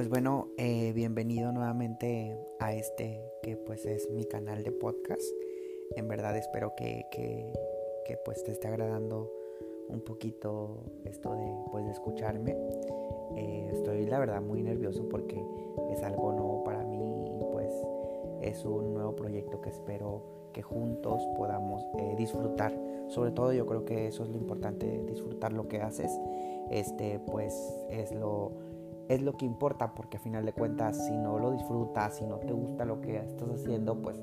pues bueno, eh, bienvenido nuevamente a este que pues es mi canal de podcast. En verdad espero que, que, que pues te esté agradando un poquito esto de pues escucharme. Eh, estoy la verdad muy nervioso porque es algo nuevo para mí y pues es un nuevo proyecto que espero que juntos podamos eh, disfrutar. Sobre todo yo creo que eso es lo importante, disfrutar lo que haces. Este pues es lo es lo que importa, porque a final de cuentas, si no lo disfrutas, si no te gusta lo que estás haciendo, pues,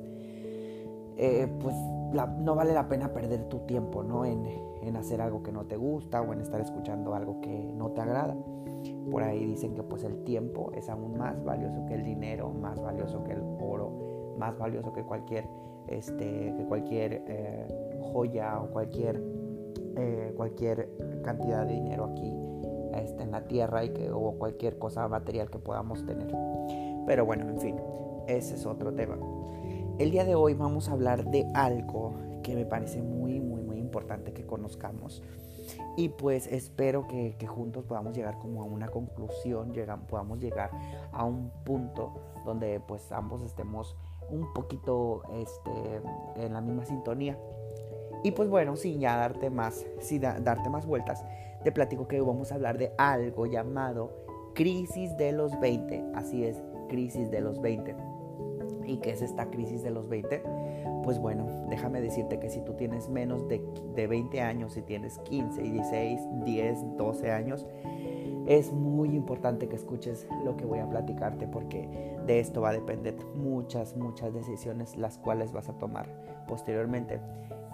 eh, pues no vale la pena perder tu tiempo, ¿no? En, en, hacer algo que no te gusta o en estar escuchando algo que no te agrada. Por ahí dicen que pues el tiempo es aún más valioso que el dinero, más valioso que el oro, más valioso que cualquier, este, que cualquier eh, joya o cualquier, eh, cualquier cantidad de dinero aquí este, en la tierra y que, o cualquier cosa material que podamos tener. Pero bueno, en fin, ese es otro tema. El día de hoy vamos a hablar de algo que me parece muy, muy, muy importante que conozcamos. Y pues espero que, que juntos podamos llegar como a una conclusión, llegan, podamos llegar a un punto donde pues ambos estemos un poquito este, en la misma sintonía. Y pues bueno, sin ya darte más, sin darte más vueltas, te platico que vamos a hablar de algo llamado crisis de los 20. Así es, crisis de los 20. ¿Y qué es esta crisis de los 20? Pues bueno, déjame decirte que si tú tienes menos de, de 20 años, si tienes 15, 16, 10, 12 años, es muy importante que escuches lo que voy a platicarte porque de esto va a depender muchas, muchas decisiones las cuales vas a tomar posteriormente.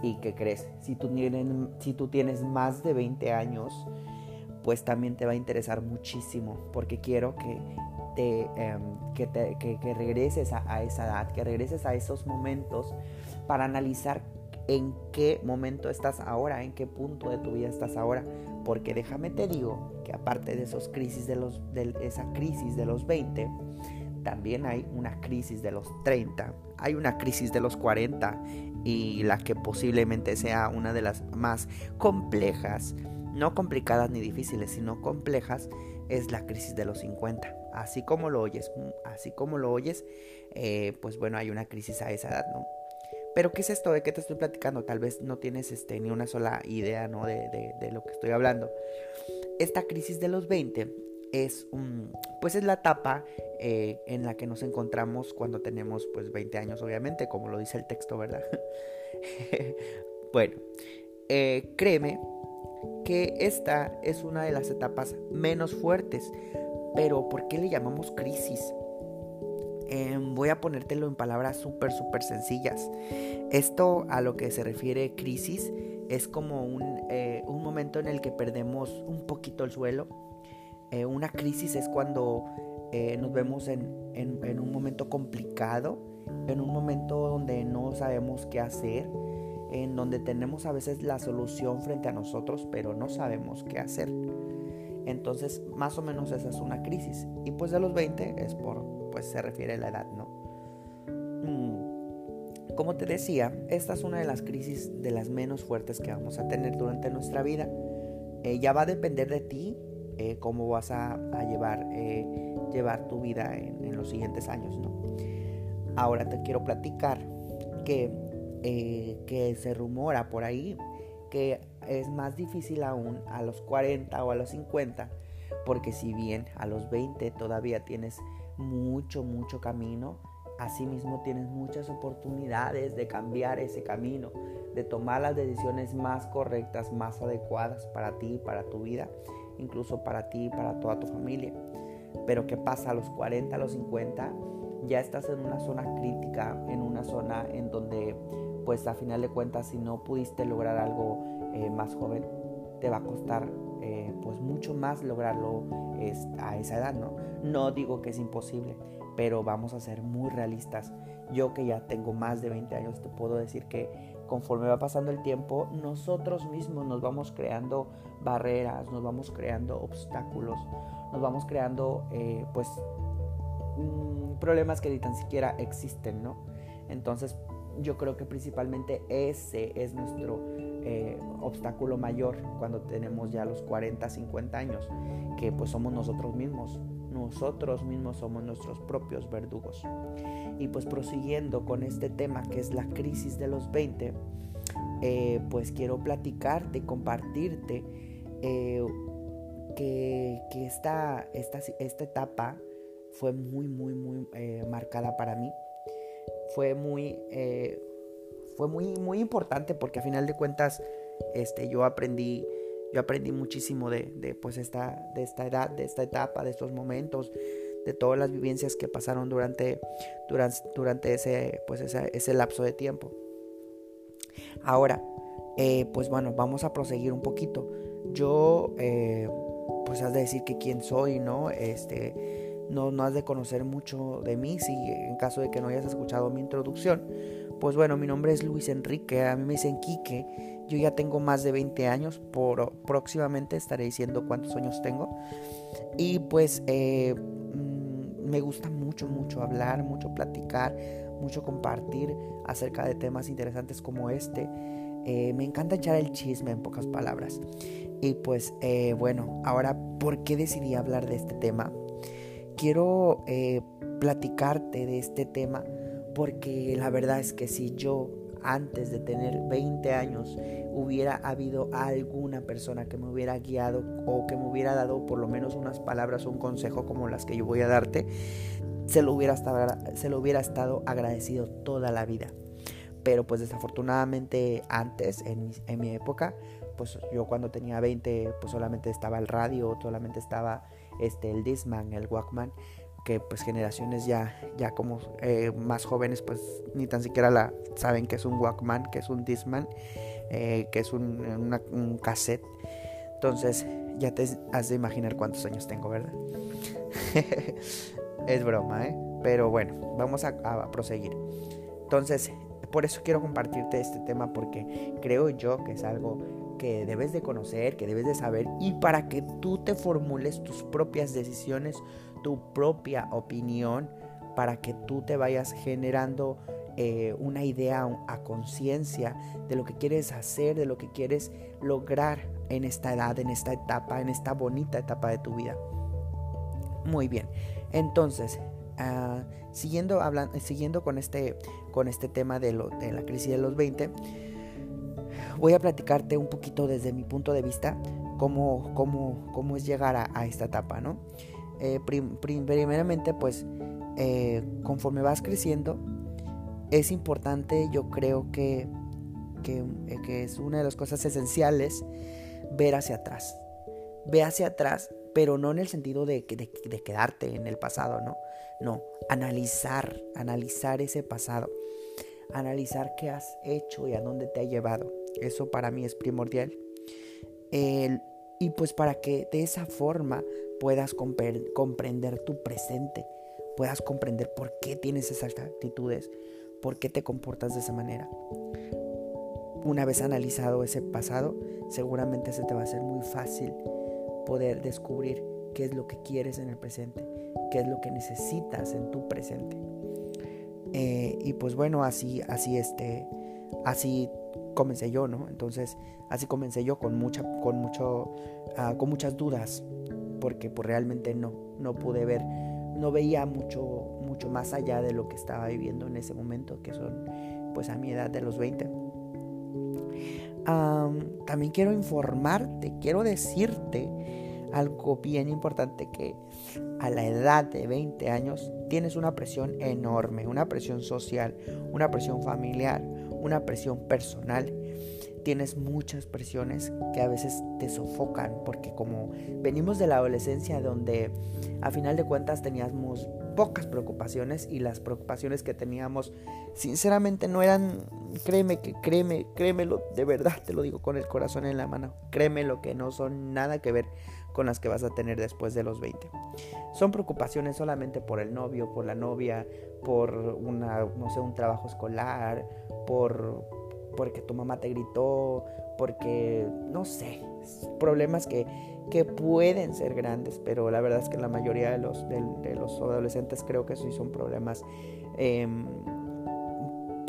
¿Y qué crees? Si tú, tienes, si tú tienes más de 20 años, pues también te va a interesar muchísimo, porque quiero que te, em, que, te que, regreses a, a, esa edad, que regreses a esos momentos para analizar en qué momento estás ahora, en qué punto de tu vida estás ahora, porque déjame te digo que aparte de esos crisis de los de esa crisis de los 20, también hay una crisis de los 30, hay una crisis de los 40 y la que posiblemente sea una de las más complejas, no complicadas ni difíciles, sino complejas, es la crisis de los 50. Así como lo oyes, así como lo oyes, eh, pues bueno, hay una crisis a esa edad, ¿no? Pero ¿qué es esto? ¿De qué te estoy platicando? Tal vez no tienes este, ni una sola idea, ¿no? De, de, lo que estoy hablando. Esta crisis de los 20 es pues es la etapa eh, en la que nos encontramos cuando tenemos pues 20 años, obviamente, como lo dice el texto, ¿verdad? bueno, eh, créeme que esta es una de las etapas menos fuertes, pero ¿por qué le llamamos crisis? Em, voy a ponértelo en palabras súper, súper sencillas. Esto a lo que se refiere crisis es como un, eh, un momento en el que perdemos un poquito el suelo, eh, una crisis es cuando eh, nos vemos en, un momento complicado, en un momento donde no sabemos qué hacer, en donde tenemos a veces la solución frente a nosotros, pero no sabemos qué hacer. Entonces, más o menos esa es una crisis. Y pues de los 20 es por, pues se refiere a la edad, ¿no? Mm, como te decía, esta es una de las crisis de las menos fuertes que vamos a tener durante nuestra vida. Eh, ya va a depender de ti eh, cómo vas a, llevar, eh, llevar tu vida en, los siguientes años. ¿no? Ahora te quiero platicar que, eh, que se rumora por ahí que es más difícil aún a los 40 o a los 50, porque si bien a los 20 todavía tienes mucho, mucho camino, asimismo tienes muchas oportunidades de cambiar ese camino, de tomar las decisiones más correctas, más adecuadas para ti, para tu vida incluso para ti y para toda tu familia. Pero ¿qué pasa? A los 40, a los 50, ya estás en una zona crítica, en una zona en donde, pues a final de cuentas, si no pudiste lograr algo eh, más joven, te va a costar eh, pues mucho más lograrlo a esa edad, ¿no? No digo que es imposible, pero vamos a ser muy realistas. Yo que ya tengo más de 20 años, te puedo decir que conforme va pasando el tiempo, nosotros mismos nos vamos creando barreras, nos vamos creando obstáculos, nos vamos creando eh, pues mm, problemas que ni tan siquiera existen, ¿no? Entonces yo creo que principalmente ese es nuestro eh, obstáculo mayor cuando tenemos ya los 40, 50 años, que pues somos nosotros mismos. nosotros mismos somos nuestros propios verdugos. Y pues prosiguiendo con este tema que es la crisis de los 20, eh, pues quiero platicarte, compartirte eh, que, esta, esta, esta, etapa fue muy, muy, muy eh, marcada para mí. Fue muy, fue muy, muy importante porque a final de cuentas este, yo aprendí yo aprendí muchísimo de, pues esta, de esta edad, de esta etapa, de estos momentos, de todas las vivencias que pasaron durante, durante, durante ese, pues ese, lapso de tiempo. Ahora, eh, pues bueno, vamos a proseguir un poquito. Yo, eh, pues has de decir que quién soy, ¿no? Este, no, no has de conocer mucho de mí si en caso de que no hayas escuchado mi introducción. Pues bueno, mi nombre es Luis Enrique, a mí me dicen Quique yo ya tengo más de 20 años, por, próximamente estaré diciendo cuántos años tengo. Y pues eh, mm, me gusta mucho, mucho hablar, mucho platicar, mucho compartir acerca de temas interesantes como este. Eh, me encanta echar el chisme en pocas palabras. Y pues eh, bueno, ahora, ¿por qué decidí hablar de este tema? Quiero platicarte de este tema porque la verdad es que si yo antes de tener 20 años hubiera habido alguna persona que me hubiera guiado o que me hubiera dado por lo menos unas palabras un consejo como las que yo voy a darte, se lo hubiera estado, se lo hubiera estado agradecido toda la vida. Pero pues desafortunadamente antes, en mi, en mi época, pues yo cuando tenía 20, pues solamente estaba el radio, solamente estaba este, el Disman, el Walkman que pues generaciones ya, ya como eh, más jóvenes pues ni tan siquiera la saben que es un Walkman, que es un Disman, eh, que es un, cassette. Entonces ya te has de imaginar cuántos años tengo, ¿verdad? es broma, ¿eh? Pero bueno, vamos a proseguir. Entonces, por eso quiero compartirte este tema porque creo yo que es algo que debes de conocer, que debes de saber y para que tú te formules tus propias decisiones tu propia opinión para que tú te vayas generando eh, una idea a conciencia de lo que quieres hacer, de lo que quieres lograr en esta edad, en esta etapa, en esta bonita etapa de tu vida. Muy bien, entonces, ah, siguiendo, hablando, siguiendo con, este, con este tema de, lo, de la crisis de los 20, voy a platicarte un poquito desde mi punto de vista cómo, cómo, cómo es llegar a, esta etapa, ¿no? Eh, primeramente, pues, eh, conforme vas creciendo, es importante, yo creo que, que, eh, que, es una de las cosas esenciales, ver hacia atrás. Ve hacia atrás, pero no en el sentido de, de, de quedarte en el pasado, ¿no? No, analizar, analizar ese pasado, analizar qué has hecho y a dónde te ha llevado. Eso para mí es primordial. y pues para que de esa forma puedas comprender tu presente, puedas comprender por qué tienes esas actitudes, por qué te comportas de esa manera. Una vez analizado ese pasado, seguramente se te va a hacer muy fácil poder descubrir qué es lo que quieres en el presente, qué es lo que necesitas en tu presente. Eh, y pues bueno, así, así este, así comencé yo, ¿no? Entonces, así comencé yo con mucha, con mucho, ah, con muchas dudas, porque pues realmente no, no pude ver, no veía mucho, mucho más allá de lo que estaba viviendo en ese momento, que son pues a mi edad de los 20. también quiero informarte, quiero decirte algo bien importante que a la edad de 20 años tienes una presión enorme, una presión social, una presión familiar, una presión personal tienes muchas presiones que a veces te sofocan, porque como venimos de la adolescencia donde a final de cuentas teníamos pocas preocupaciones y las preocupaciones que teníamos sinceramente no eran, créeme que créeme, créemelo, de verdad te lo digo con el corazón en la mano, créeme lo que no son nada que ver con las que vas a tener después de los 20. Son preocupaciones solamente por el novio, por la novia, por una, no sé, un trabajo escolar, por porque tu mamá te gritó, porque, no sé, problemas que, que pueden ser grandes, pero la verdad es que la mayoría de los, de, los adolescentes creo que sí son problemas, em,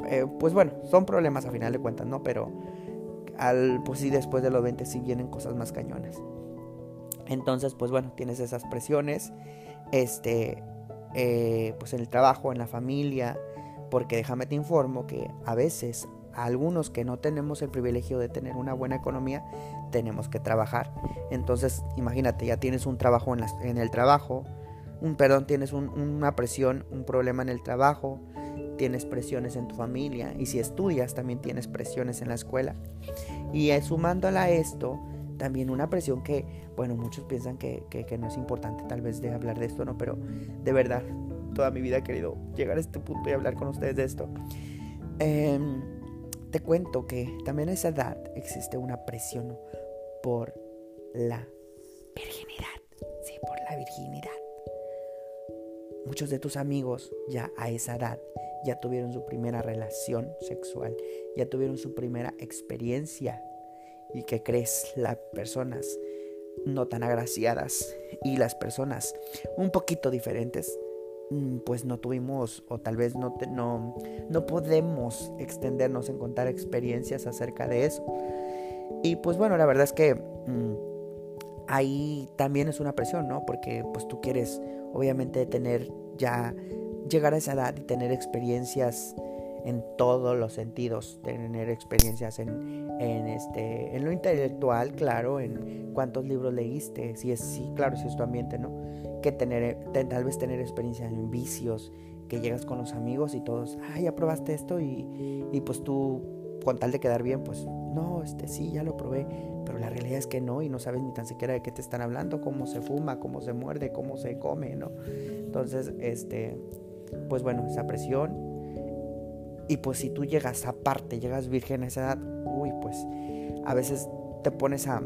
eh, pues bueno, son problemas a final de cuentas, ¿no? Pero al, pues sí, después de los 20 sí vienen cosas más cañonas. Entonces, pues bueno, tienes esas presiones. este, eh, pues en el trabajo, en la familia, porque déjame te informo que a veces algunos que no tenemos el privilegio de tener una buena economía, tenemos que trabajar. Entonces, imagínate, ya tienes un trabajo en, el trabajo, un perdón, tienes una presión, un problema en el trabajo, tienes presiones en tu familia y si estudias también tienes presiones en la escuela. Y sumándola a esto, también una presión que, bueno, muchos piensan que, no es importante tal vez de hablar de esto, ¿no? Pero de verdad, toda mi vida he querido llegar a este punto y hablar con ustedes de esto. Em, te cuento que también a esa edad existe una presión por la virginidad. Sí, por la virginidad. Muchos de tus amigos ya a esa edad ya tuvieron su primera relación sexual, ya tuvieron su primera experiencia. ¿Y que crees? Las personas no tan agraciadas y las personas un poquito diferentes, pues no tuvimos o tal vez no, no, no podemos extendernos en contar experiencias acerca de eso. Y pues bueno, la verdad es que mm, ahí también es una presión, ¿no? Porque pues tú quieres obviamente tener ya llegar a esa edad y tener experiencias en todos los sentidos, tener experiencias en, en, este, en lo intelectual, claro, en cuántos libros leíste, si es, sí, claro, si es tu ambiente, ¿no? Que tener, tal vez tener experiencia en vicios, que llegas con los amigos y todos, ah, ya probaste esto y, y pues tú, con tal de quedar bien, pues, no, este sí, ya lo probé, pero la realidad es que no y no sabes ni tan siquiera de qué te están hablando, cómo se fuma, cómo se muerde, cómo se come, ¿no? Entonces, este, pues bueno, esa presión. Y pues si tú llegas aparte, llegas virgen a esa edad, uy, pues a veces te pones a,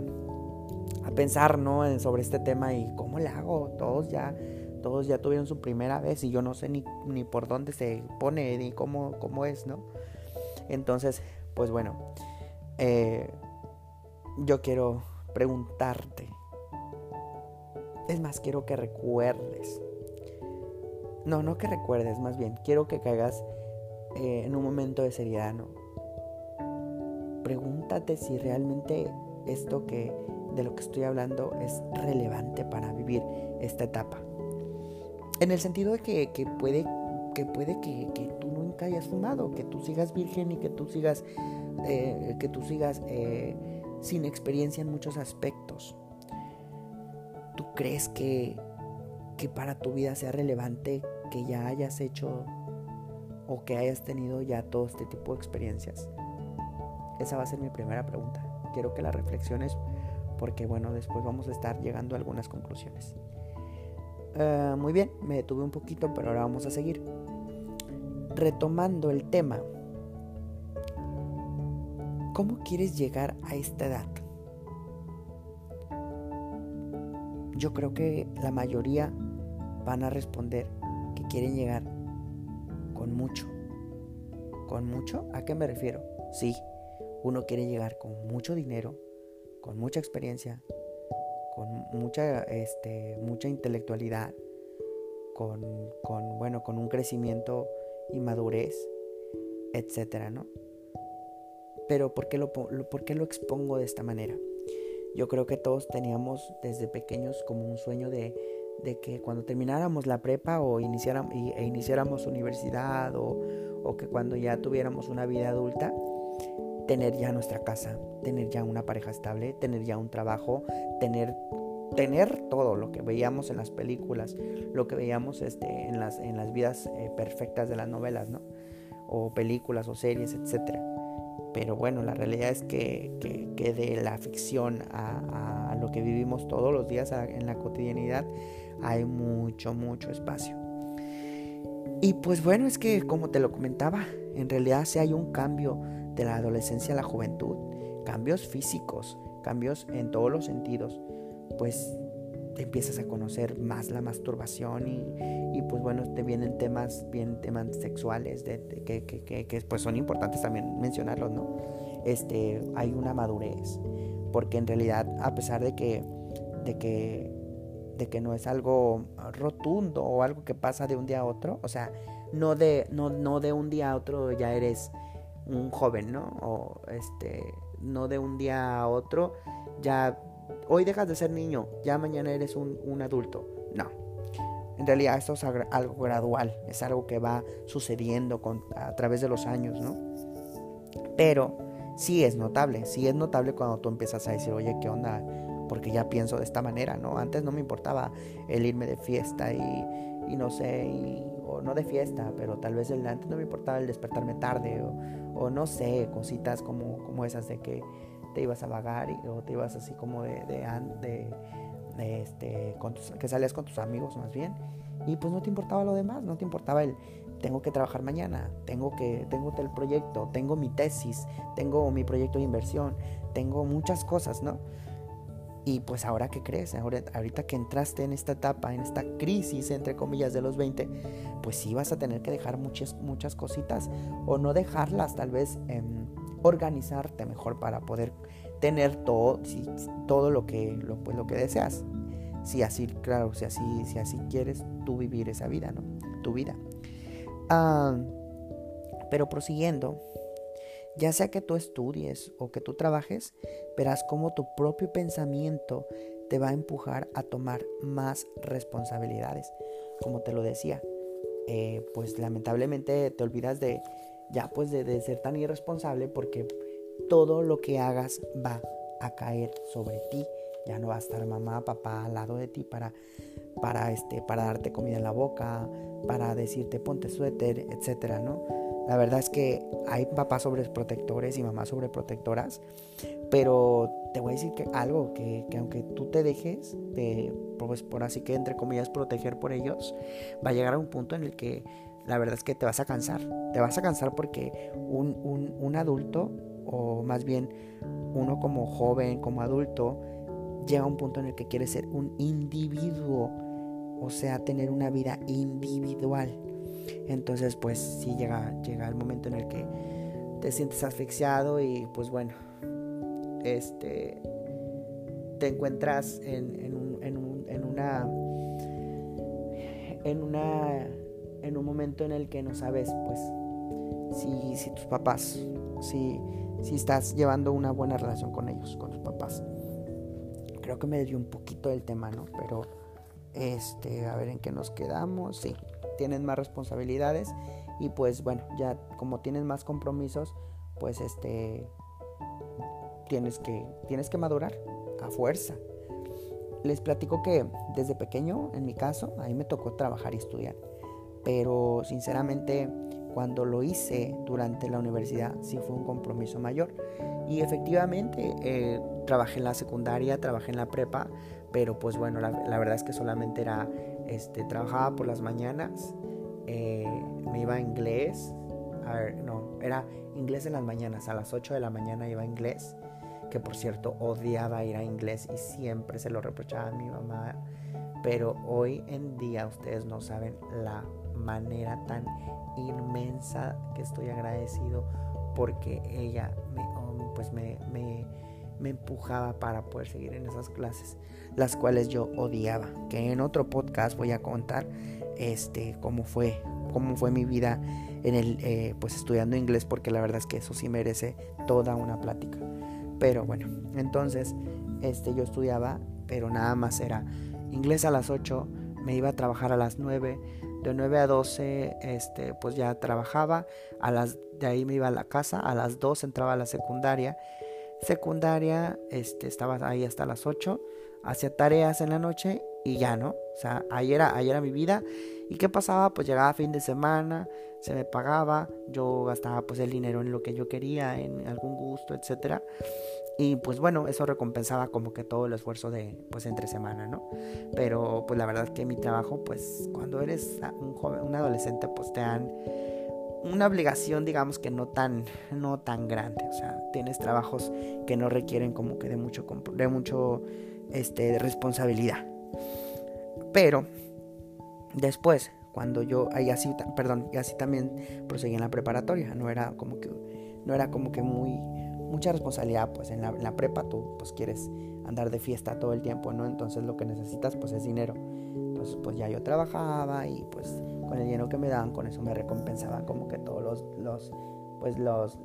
a pensar, ¿no? Sobre este tema y cómo le hago. Todos ya, todos ya tuvieron su primera vez y yo no sé ni, ni por dónde se pone ni cómo, cómo es, ¿no? Entonces, pues bueno, eh, yo quiero preguntarte. Es más, quiero que recuerdes no, no que recuerdes, más bien, quiero que caigas eh, en un momento de seriedad, ¿no? Pregúntate si realmente esto que de lo que estoy hablando es relevante para vivir esta etapa. En el sentido de que, puede, que, puede que, tú nunca hayas fumado, que tú sigas virgen y que tú sigas, eh, que tú sigas eh, sin experiencia en muchos aspectos. ¿Tú crees que, que para tu vida sea relevante que ya hayas hecho o que hayas tenido ya todo este tipo de experiencias? Esa va a ser mi primera pregunta. Quiero que la reflexiones porque bueno, después vamos a estar llegando a algunas conclusiones. Eh, muy bien, me detuve un poquito, pero ahora vamos a seguir. Retomando el tema, ¿cómo quieres llegar a esta edad? Yo creo que la mayoría van a responder quieren llegar con mucho. ¿Con mucho? ¿A qué me refiero? Sí, uno quiere llegar con mucho dinero, con mucha experiencia, con mucha, este, mucha intelectualidad, con, con, bueno, con un crecimiento y madurez, etcétera, ¿no? Pero ¿por qué lo, ¿por qué lo expongo de esta manera? Yo creo que todos teníamos desde pequeños como un sueño de de que cuando termináramos la prepa o iniciáramos, e iniciáramos universidad o, o que cuando ya tuviéramos una vida adulta, tener ya nuestra casa, tener ya una pareja estable, tener ya un trabajo, tener, tener todo lo que veíamos en las películas, lo que veíamos este, en, las, en las vidas eh, perfectas de las novelas, ¿no? O películas o series, etc. Pero bueno, la realidad es que, que, de la ficción a, a, lo que vivimos todos los días en la cotidianidad, hay mucho, mucho espacio. Y pues bueno, es que como te lo comentaba, en realidad si hay un cambio de la adolescencia a la juventud, cambios físicos, cambios en todos los sentidos, pues empiezas a conocer más la masturbación y, pues bueno, te vienen temas, bien temas sexuales de, que, que, que, pues son importantes también mencionarlos, ¿no? Este, hay una madurez, porque en realidad a pesar de que, de que de que no es algo rotundo o algo que pasa de un día a otro, o sea, no de, no, no de un día a otro ya eres un joven, ¿no? O este, no de un día a otro ya, hoy dejas de ser niño, ya mañana eres un, adulto, no. En realidad esto es algo gradual, es algo que va sucediendo con, a través de los años, ¿no? Pero sí es notable, sí es notable cuando tú empiezas a decir, oye, ¿qué onda? Porque ya pienso de esta manera, ¿no? Antes no me importaba el irme de fiesta y, y no sé, o no de fiesta, pero tal vez el, antes no me importaba el despertarme tarde o, o no sé, cositas como, como esas de que te ibas a vagar y, o te ibas así como de, de, de este, que salías con tus amigos más bien, y pues no te importaba lo demás, no te importaba el tengo que trabajar mañana, tengo que tengo el proyecto, tengo mi tesis, tengo mi proyecto de inversión, tengo muchas cosas, ¿no? Y pues ahora que crees, ahora, ahorita que entraste en esta etapa, en esta crisis entre comillas de los 20, pues sí vas a tener que dejar muchas muchas cositas o no dejarlas, tal vez organizarte mejor para poder tener todo, todo lo que, lo, pues, lo que deseas. Si así, claro, si así, si así quieres tú vivir esa vida, ¿no? Tu vida. Ah, pero prosiguiendo, ya sea que tú estudies o que tú trabajes, verás cómo tu propio pensamiento te va a empujar a tomar más responsabilidades. Como te lo decía, eh, pues lamentablemente te olvidas de ya pues de, de ser tan irresponsable porque todo lo que hagas va a caer sobre ti. Ya no va a estar mamá, papá al lado de ti para, para, este, para darte comida en la boca, para decirte ponte suéter, etcétera, ¿no? La verdad es que hay papás sobreprotectores y mamás sobreprotectoras, pero te voy a decir que algo que, que aunque tú te dejes de, pues por así que entre comillas, proteger por ellos, va a llegar a un punto en el que la verdad es que te vas a cansar. Te vas a cansar porque un, un, un adulto o más bien uno como joven, como adulto, llega a un punto en el que quiere ser un individuo, o sea, tener una vida individual. Entonces, pues sí llega, llega el momento en el que te sientes asfixiado y pues bueno, este, te encuentras en, en, un, en, un, en una, en una, en un momento en el que no sabes, pues, si, si tus papás, si si estás llevando una buena relación con ellos, con tus papás. Creo que me dio un poquito del tema, ¿no? Pero, este, a ver en qué nos quedamos. Sí, tienes más responsabilidades y pues bueno, ya como tienes más compromisos, pues este, tienes que, tienes que madurar a fuerza. Les platico que desde pequeño, en mi caso, a mí me tocó trabajar y estudiar. Pero sinceramente cuando lo hice durante la universidad sí fue un compromiso mayor. Y efectivamente eh, trabajé en la secundaria, trabajé en la prepa, pero pues bueno, la, verdad es que solamente era, este, trabajaba por las mañanas, eh, me iba a inglés, a ver, no, era inglés en las mañanas, a las 8 de la mañana iba a inglés, que por cierto odiaba ir a inglés y siempre se lo reprochaba a mi mamá, pero hoy en día ustedes no saben la manera tan inmensa que estoy agradecido porque ella me, um, pues me, me, empujaba para poder seguir en esas clases, las cuales yo odiaba. Que en otro podcast voy a contar este, cómo, fue, cómo fue mi vida en el, eh, pues estudiando inglés, porque la verdad es que eso sí merece toda una plática. Pero bueno, entonces este, yo estudiaba, pero nada más era inglés a las 8, me iba a trabajar a las 9 de 9 a 12 este, pues ya trabajaba, a las, de ahí me iba a la casa, a las 2 entraba a la secundaria, secundaria este, estaba ahí hasta las 8, hacía tareas en la noche y ya no, o sea, ahí era, ahí era mi vida. ¿Y qué pasaba? Pues llegaba fin de semana, se me pagaba, yo gastaba pues el dinero en lo que yo quería, en algún gusto, etcétera. Y pues bueno, eso recompensaba como que todo el esfuerzo de pues entre semana, ¿no? Pero pues la verdad que mi trabajo, pues cuando eres un joven, un adolescente, pues te dan una obligación, digamos que no tan, no tan grande. O sea, tienes trabajos que no requieren como que de mucho, de mucho, este, de responsabilidad. Pero después, cuando yo, ahí así, perdón, y así también proseguí en la preparatoria. No era como que, no era como que muy mucha responsabilidad, pues en la, prepa tú pues quieres andar de fiesta todo el tiempo, ¿no? Entonces lo que necesitas pues es dinero. Entonces pues ya yo trabajaba y pues con el dinero que me daban, con eso me recompensaban como que todos los, los pues los,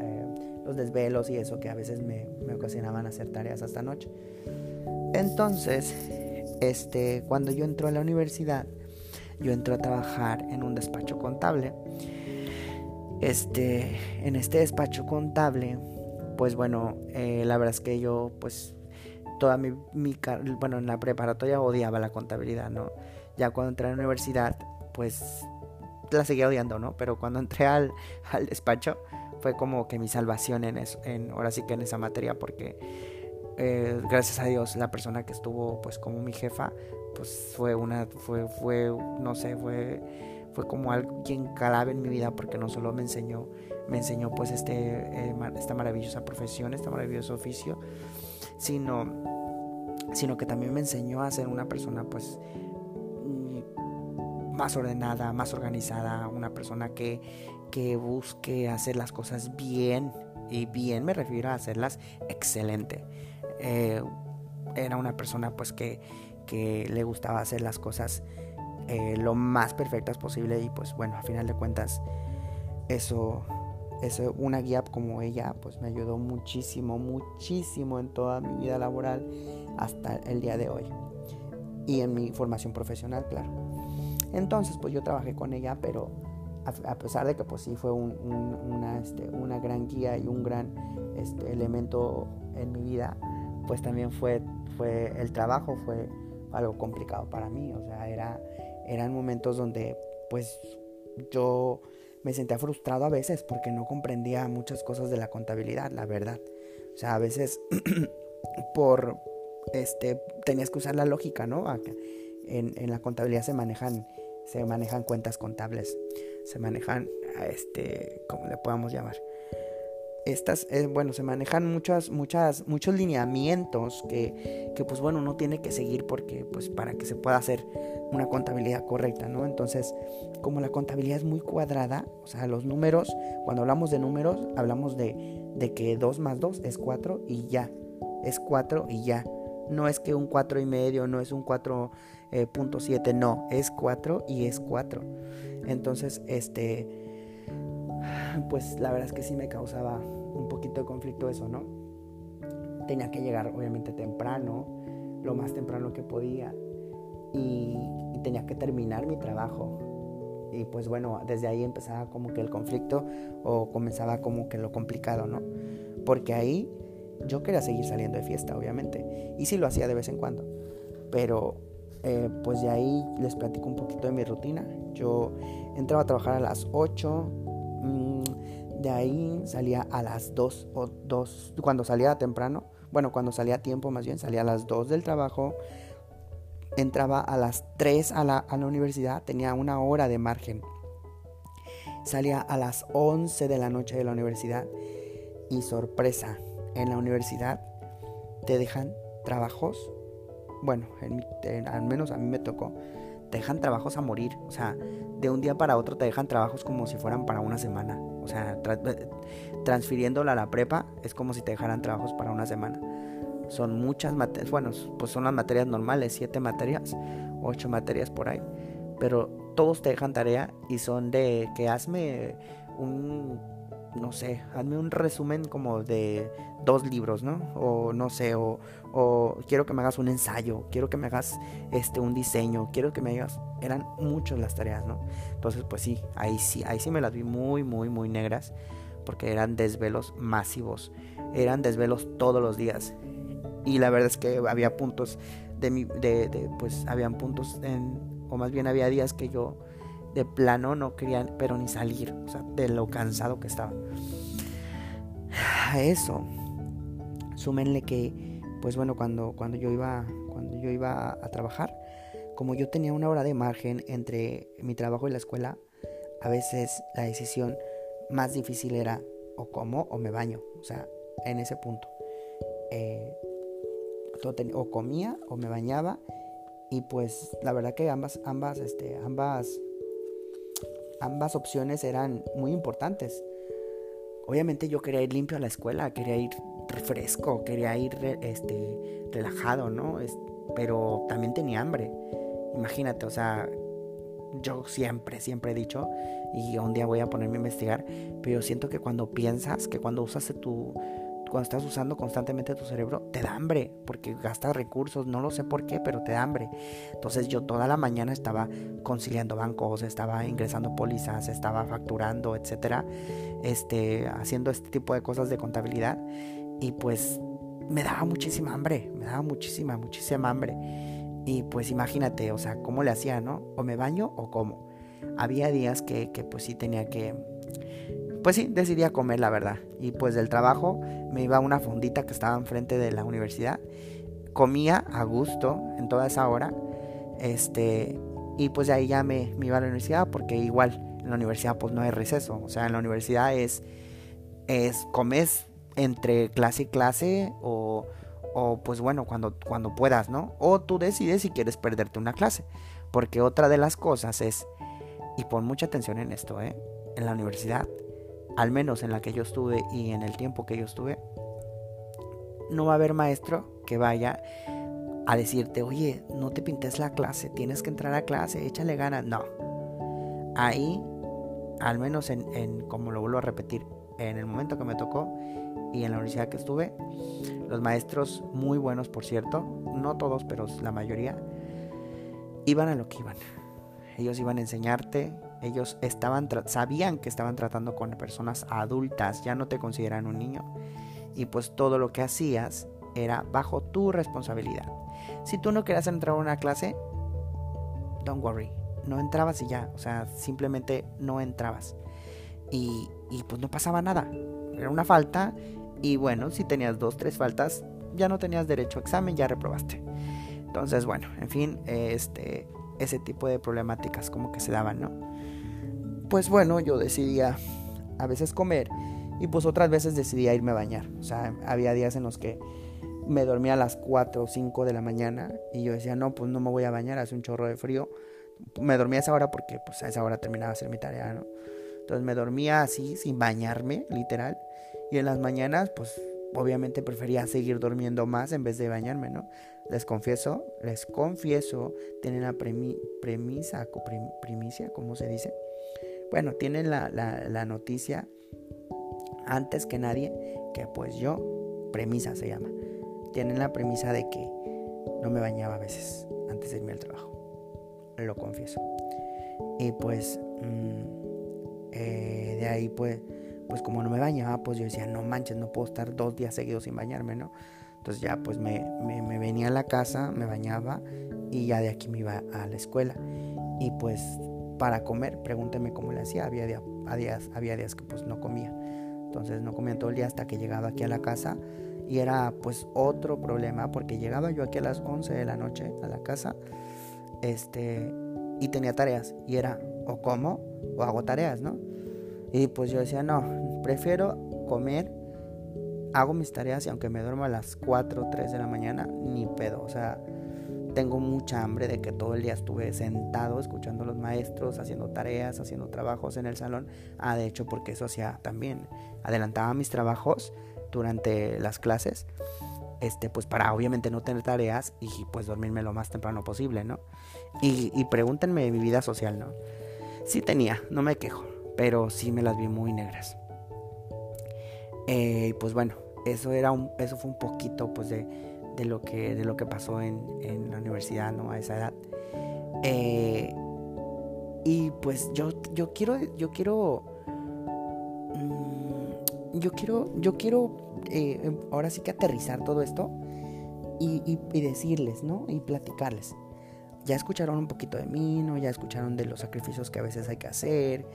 eh, los desvelos y eso que a veces me, me ocasionaban hacer tareas hasta noche. Entonces, este, cuando yo entré a la universidad, yo entro a trabajar en un despacho contable. Este, en este despacho contable, pues bueno, eh, la verdad es que yo, pues, toda mi, mi, bueno, en la preparatoria odiaba la contabilidad, ¿no? Ya cuando entré a la universidad, pues, la seguía odiando, ¿no? Pero cuando entré al, al despacho, fue como que mi salvación en eso, en, ahora sí que en esa materia, porque eh, gracias a Dios la persona que estuvo, pues, como mi jefa, pues, fue una, fue, fue, no sé, fue fue como alguien clave en mi vida porque no solo me enseñó, me enseñó pues este, eh, esta maravillosa profesión, este maravilloso oficio, sino, sino que también me enseñó a ser una persona pues más ordenada, más organizada, una persona que, que busque hacer las cosas bien, y bien me refiero a hacerlas excelente. Eh, era una persona pues que, que le gustaba hacer las cosas eh, lo más perfectas posible y pues bueno, a final de cuentas eso, eso, una guía como ella pues me ayudó muchísimo, muchísimo en toda mi vida laboral hasta el día de hoy y en mi formación profesional, claro. Entonces pues yo trabajé con ella, pero a, pesar de que pues sí fue una, este, una gran guía y un gran este, elemento en mi vida, pues también fue, fue el trabajo, fue algo complicado para mí, o sea, era eran momentos donde pues yo me sentía frustrado a veces porque no comprendía muchas cosas de la contabilidad, la verdad. O sea, a veces por este tenías que usar la lógica, ¿no? En, en la contabilidad se manejan se manejan cuentas contables, se manejan este, ¿cómo le podamos llamar? estas, eh, bueno, se manejan muchas, muchas, muchos lineamientos que, que, pues bueno, uno tiene que seguir porque, pues para que se pueda hacer una contabilidad correcta, ¿no? Entonces, como la contabilidad es muy cuadrada, o sea, los números, cuando hablamos de números, hablamos de, de que 2 más 2 es 4 y ya, es 4 y ya. No es que un 4 y medio, no es un 4.7, eh, no, es 4 y es 4. Entonces, este pues la verdad es que sí me causaba un poquito de conflicto eso, ¿no? Tenía que llegar obviamente temprano, lo más temprano que podía, y, tenía que terminar mi trabajo. Y pues bueno, desde ahí empezaba como que el conflicto o comenzaba como que lo complicado, ¿no? Porque ahí yo quería seguir saliendo de fiesta, obviamente, y sí lo hacía de vez en cuando, pero eh, pues de ahí les platico un poquito de mi rutina. Yo entraba a trabajar a las 8, de ahí salía a las 2 o 2, cuando salía temprano, bueno, cuando salía a tiempo más bien, salía a las 2 del trabajo, entraba a las 3 a la, a la universidad, tenía una hora de margen. Salía a las 11 de la noche de la universidad y sorpresa, en la universidad te dejan trabajos, bueno, al menos a mí me tocó, te dejan trabajos a morir, o sea, de un día para otro te dejan trabajos como si fueran para una semana. O sea, eh, transfiriéndola a la prepa es como si te dejaran trabajos para una semana. Son muchas materias, bueno, pues son las materias normales, siete materias, ocho materias por ahí. Pero todos te dejan tarea y son de que hazme un no sé, hazme un resumen como de dos libros, ¿no? O no sé, o, quiero que me hagas un ensayo, quiero que me hagas este un diseño, quiero que me hagas. Eran muchas las tareas, ¿no? Entonces, pues sí, ahí sí, ahí sí me las vi muy, muy, muy negras, porque eran desvelos masivos, eran desvelos todos los días. Y la verdad es que había puntos de mi, de, de pues habían puntos en, o más bien había días que yo de plano no querían, pero ni salir, o sea, de lo cansado que estaba. A eso, súmenle que, pues bueno, cuando, cuando yo iba, cuando yo iba a trabajar, como yo tenía una hora de margen entre mi trabajo y la escuela, a veces la decisión más difícil era o como o me baño, o sea, en ese punto. Eh, o comía o me bañaba y pues la verdad que ambas ambas este ambas ambas opciones eran muy importantes. Obviamente yo quería ir limpio a la escuela, quería ir fresco, quería ir este, relajado, ¿no? pero también tenía hambre. Imagínate, o sea, yo siempre, siempre he dicho, y un día voy a ponerme a investigar, pero siento que cuando piensas, que cuando usas tu, cuando estás usando constantemente tu cerebro, te da hambre, porque gastas recursos, no lo sé por qué, pero te da hambre. Entonces yo toda la mañana estaba conciliando bancos, estaba ingresando pólizas, estaba facturando, etcétera, este, haciendo este tipo de cosas de contabilidad, y pues me daba muchísima hambre, me daba muchísima, muchísima hambre. Y pues imagínate, o sea, cómo le hacía, ¿no? O me baño o cómo. Había días que, que pues sí tenía que pues sí, decidí comer, la verdad. Y pues del trabajo me iba a una fondita que estaba enfrente de la universidad. Comía a gusto en toda esa hora. Este, y pues de ahí ya me, iba a la universidad porque igual en la universidad pues no hay receso. O sea, en la universidad es, es comes entre clase y clase o, o pues bueno, cuando, cuando puedas, ¿no? O tú decides si quieres perderte una clase. Porque otra de las cosas es, y pon mucha atención en esto, ¿eh? En la universidad al menos en la que yo estuve y en el tiempo que yo estuve, no va a haber maestro que vaya a decirte, oye, no te pintes la clase, tienes que entrar a clase, échale ganas. No. Ahí, al menos en, como lo vuelvo a repetir, en el momento que me tocó y en la universidad que estuve, los maestros muy buenos, por cierto, no todos, pero la mayoría, iban a lo que iban. Ellos iban a enseñarte ellos estaban sabían que estaban tratando con personas adultas, ya no te consideran un niño. Y pues todo lo que hacías era bajo tu responsabilidad. Si tú no querías entrar a una clase, don't worry, no entrabas y ya, o sea, simplemente no entrabas. Y, y pues no pasaba nada, era una falta y bueno, si tenías dos, tres faltas, ya no tenías derecho a examen, ya reprobaste. Entonces, bueno, en fin, este, ese tipo de problemáticas como que se daban, ¿no? Pues bueno, yo decidía a veces comer y pues otras veces decidía irme a bañar. O sea, había días en los que me dormía a las 4 o 5 de la mañana y yo decía, no, pues no me voy a bañar, hace un chorro de frío. Me dormía a esa hora porque pues a esa hora terminaba de hacer mi tarea, ¿no? Entonces me dormía así, sin bañarme, literal. Y en las mañanas, pues obviamente prefería seguir durmiendo más en vez de bañarme, ¿no? Les confieso, les confieso, tienen la premisa, primicia, ¿cómo se dice? Bueno, tienen la, la, noticia antes que nadie que pues yo, premisa se llama, tienen la premisa de que no me bañaba a veces antes de irme al trabajo, lo confieso. Y pues mm, eh, de ahí pues, pues como no me bañaba, pues yo decía, no manches, no puedo estar dos días seguidos sin bañarme, ¿no? Entonces ya pues me, me, me venía a la casa, me bañaba y ya de aquí me iba a la escuela. Y pues para comer, pregúnteme cómo le hacía, había, días, había días que pues no comía. Entonces no comía todo el día hasta que llegaba aquí a la casa y era pues otro problema porque llegaba yo aquí a las 11 de la noche a la casa este y tenía tareas y era o como o hago tareas, ¿no? Y pues yo decía, no, prefiero comer, hago mis tareas y aunque me duermo a las 4 o 3 de la mañana, ni pedo, o sea, tengo mucha hambre de que todo el día estuve sentado escuchando a los maestros, haciendo tareas, haciendo trabajos en el salón. Ah, de hecho, porque eso hacía también. Adelantaba mis trabajos durante las clases, este, pues para obviamente no tener tareas y pues dormirme lo más temprano posible, ¿no? Y, y pregúntenme mi vida social, ¿no? Sí tenía, no me quejo, pero sí me las vi muy negras. Eh, pues bueno, eso era un, eso fue un poquito pues de de lo que, de lo que pasó en, en la universidad, ¿no? A esa edad. Eh, y pues yo, yo quiero, yo quiero, mm, yo quiero, yo quiero eh, ahora sí que aterrizar todo esto y, y, decirles, ¿no? Y platicarles. Ya escucharon un poquito de mí, ¿no? Ya escucharon de los sacrificios que a veces hay que hacer,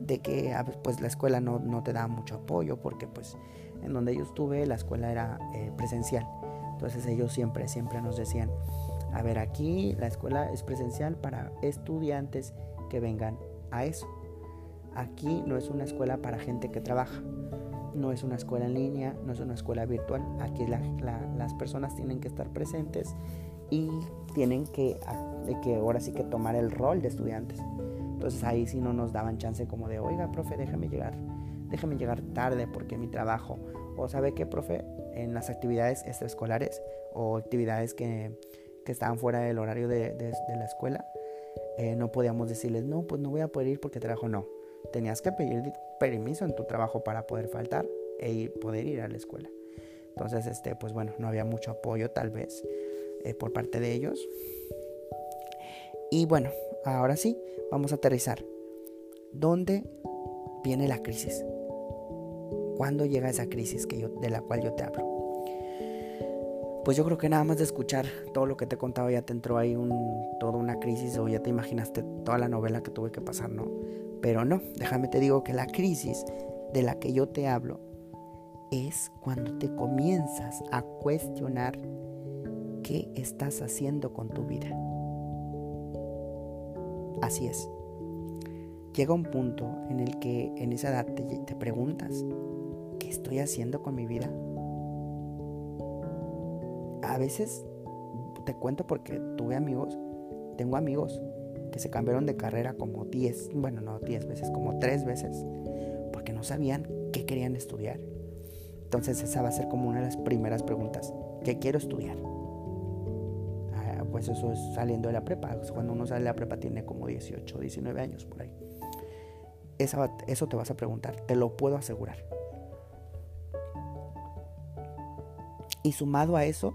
de que pues la escuela no, no te da mucho apoyo porque pues en donde yo estuve la escuela era eh, presencial. Entonces ellos siempre, siempre nos decían, a ver, aquí la escuela es presencial para estudiantes que vengan a eso. Aquí no es una escuela para gente que trabaja, no es una escuela en línea, no es una escuela virtual. Aquí las personas tienen que estar presentes y tienen que, que ahora sí que tomar el rol de estudiantes. Entonces ahí sí no nos daban chance como de, oiga, profe, déjame llegar, déjame llegar tarde porque mi trabajo. O sabe qué, profe, en las actividades extraescolares o actividades que, que estaban fuera del horario de, de, la escuela, eh, no podíamos decirles, no, pues no voy a poder ir porque trabajo. No, tenías que pedir permiso en tu trabajo para poder faltar e ir, poder ir a la escuela. Entonces, este, pues bueno, no había mucho apoyo tal vez eh, por parte de ellos. Y bueno, ahora sí, vamos a aterrizar. ¿Dónde viene la crisis? ¿Cuándo llega esa crisis que yo, de la cual yo te hablo? Pues yo creo que nada más de escuchar todo lo que te he contado ya te entró ahí un, toda una crisis o ya te imaginaste toda la novela que tuve que pasar, ¿no? Pero no, déjame te digo que la crisis de la que yo te hablo es cuando te comienzas a cuestionar qué estás haciendo con tu vida. Así es. Llega un punto en el que en esa edad te, preguntas, ¿qué estoy haciendo con mi vida? A veces te cuento porque tuve amigos, tengo amigos que se cambiaron de carrera como 10, bueno, no 10 veces, como 3 veces, porque no sabían qué querían estudiar. Entonces esa va a ser como una de las primeras preguntas. ¿Qué quiero estudiar? Ah, pues eso es saliendo de la prepa. Cuando uno sale de la prepa tiene como 18, 19 años por ahí. eso te vas a preguntar, te lo puedo asegurar. Y sumado a eso,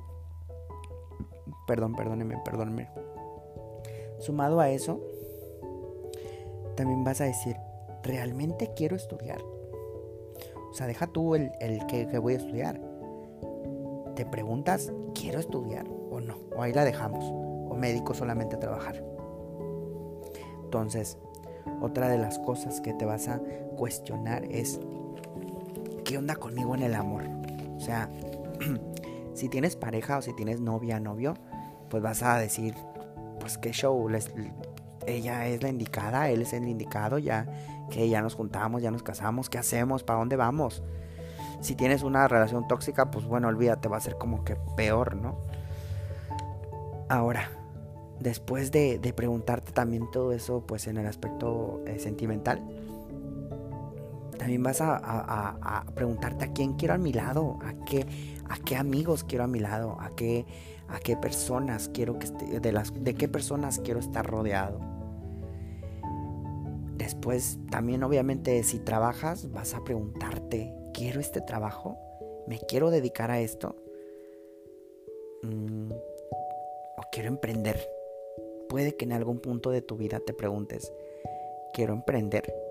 perdón, perdóneme, perdóneme. Sumado a eso, también vas a decir, ¿realmente quiero estudiar? O sea, deja tú el, que, voy a estudiar. Te preguntas, ¿quiero estudiar o no? O ahí la dejamos. O médico solamente trabajar. Entonces, otra de las cosas que te vas a cuestionar es, ¿qué onda conmigo en el amor? O sea, si tienes pareja o si tienes novia, novio, pues vas a decir, pues qué show, ella es la indicada, él es el indicado, ya que ya nos juntamos, ya nos casamos, ¿qué hacemos? ¿Para dónde vamos? Si tienes una relación tóxica, pues bueno, olvídate, va a ser como que peor, ¿no? Ahora, después de, preguntarte también todo eso, pues en el aspecto eh, sentimental, también vas a, preguntarte a quién quiero a mi lado, a qué, a qué amigos quiero a mi lado, a qué, a qué personas quiero que de, las, de qué personas quiero estar rodeado. Después también obviamente si trabajas vas a preguntarte, ¿quiero este trabajo? ¿Me quiero dedicar a esto? Mm, ¿O quiero emprender? Puede que en algún punto de tu vida te preguntes, ¿quiero emprender?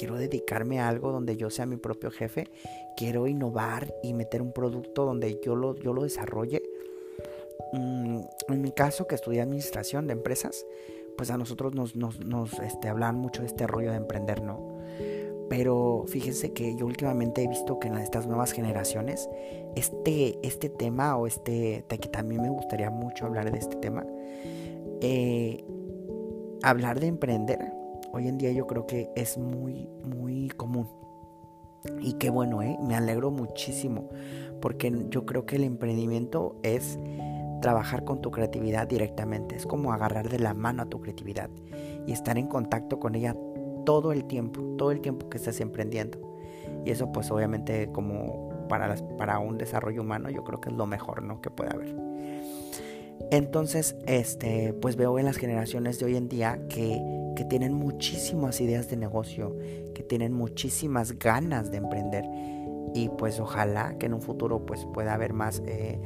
¿Quiero dedicarme a algo donde yo sea mi propio jefe? ¿Quiero innovar y meter un producto donde yo lo, yo lo desarrolle? Mm, en mi caso, que estudié administración de empresas, pues a nosotros nos, nos, este, hablan mucho de este rollo de emprender, ¿no? Pero fíjense que yo últimamente he visto que en estas nuevas generaciones, este, este tema o este, que también me gustaría mucho hablar de este tema, eh, hablar de emprender, hoy en día yo creo que es muy, muy común. Y qué bueno, ¿eh? me alegro muchísimo, porque yo creo que el emprendimiento es trabajar con tu creatividad directamente. Es como agarrar de la mano a tu creatividad y estar en contacto con ella todo el tiempo, todo el tiempo que estás emprendiendo. Y eso pues obviamente como para, para un desarrollo humano yo creo que es lo mejor ¿no? que puede haber. Entonces, este, pues veo en las generaciones de hoy en día que, que tienen muchísimas ideas de negocio, que tienen muchísimas ganas de emprender y pues ojalá que en un futuro pues pueda haber más eh,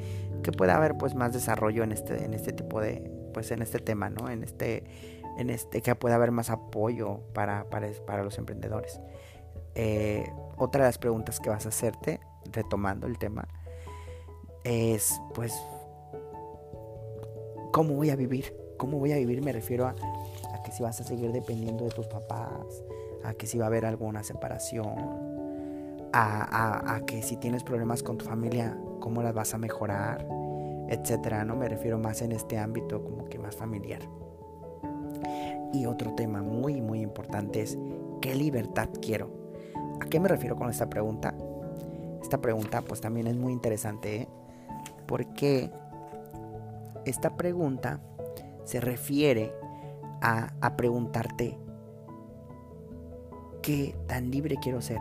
que pueda haber pues más desarrollo en este, en este tipo de, pues en este tema, ¿no? En este, en este, que pueda haber más apoyo para, para, los emprendedores. Eh, otra de las preguntas que vas a hacerte, retomando el tema, es pues, ¿cómo voy a vivir? ¿Cómo voy a vivir? Me refiero a, a que si vas a seguir dependiendo de tus papás, a que si va a haber alguna separación, a, que si tienes problemas con tu familia, cómo las vas a mejorar, etcétera, ¿no? Me refiero más en este ámbito como que más familiar. Y otro tema muy, muy importante es, ¿qué libertad quiero? ¿A qué me refiero con esta pregunta? Esta pregunta pues también es muy interesante, ¿eh? Porque esta pregunta se refiere a, a preguntarte, ¿qué tan libre quiero ser?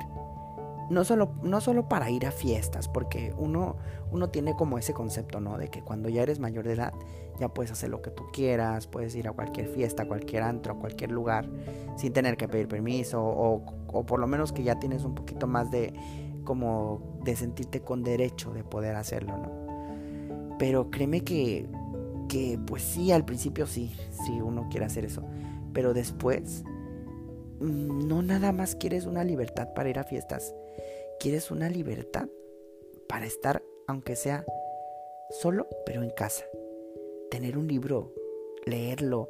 no solo, no solo para ir a fiestas, porque uno, uno tiene como ese concepto, ¿no? De que cuando ya eres mayor de edad, ya puedes hacer lo que tú quieras, puedes ir a cualquier fiesta, cualquier antro, cualquier lugar, sin tener que pedir permiso, o, o por lo menos que ya tienes un poquito más de como de sentirte con derecho de poder hacerlo, ¿no? Pero créeme que, que pues sí, al principio sí, si uno quiere hacer eso, pero después mm, no nada más quieres una libertad para ir a fiestas, quieres una libertad para estar, aunque sea solo, pero en casa. Tener un libro, leerlo,